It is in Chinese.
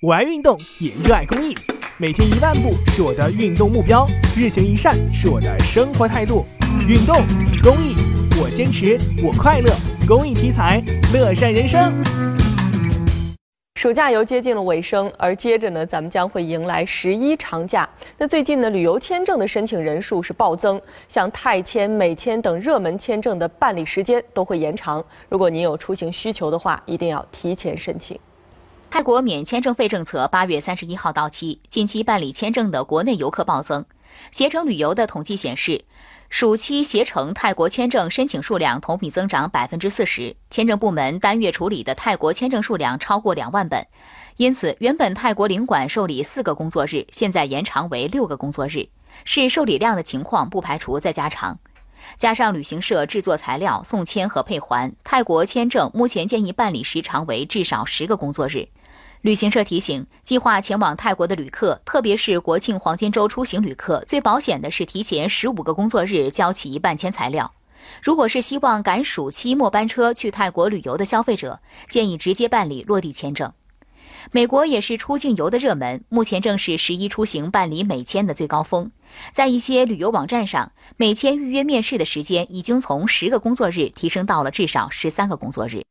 我爱运动，也热爱公益。每天一万步是我的运动目标，日行一善是我的生活态度。运动公益，我坚持，我快乐。公益题材，乐善人生。暑假游接近了尾声，而接着呢，咱们将会迎来十一长假。那最近呢，旅游签证的申请人数是暴增，像泰签、美签等热门签证的办理时间都会延长。如果您有出行需求的话，一定要提前申请。泰国免签证费政策八月三十一号到期，近期办理签证的国内游客暴增。携程旅游的统计显示，暑期携程泰国签证申请数量同比增长百分之四十，签证部门单月处理的泰国签证数量超过两万本。因此，原本泰国领馆受理四个工作日，现在延长为六个工作日，是受理量的情况不排除再加长。加上旅行社制作材料、送签和配还，泰国签证目前建议办理时长为至少十个工作日。旅行社提醒，计划前往泰国的旅客，特别是国庆黄金周出行旅客，最保险的是提前十五个工作日交齐办签材料。如果是希望赶暑期末班车去泰国旅游的消费者，建议直接办理落地签证。美国也是出境游的热门，目前正是十一出行办理美签的最高峰。在一些旅游网站上，美签预约面试的时间已经从十个工作日提升到了至少十三个工作日。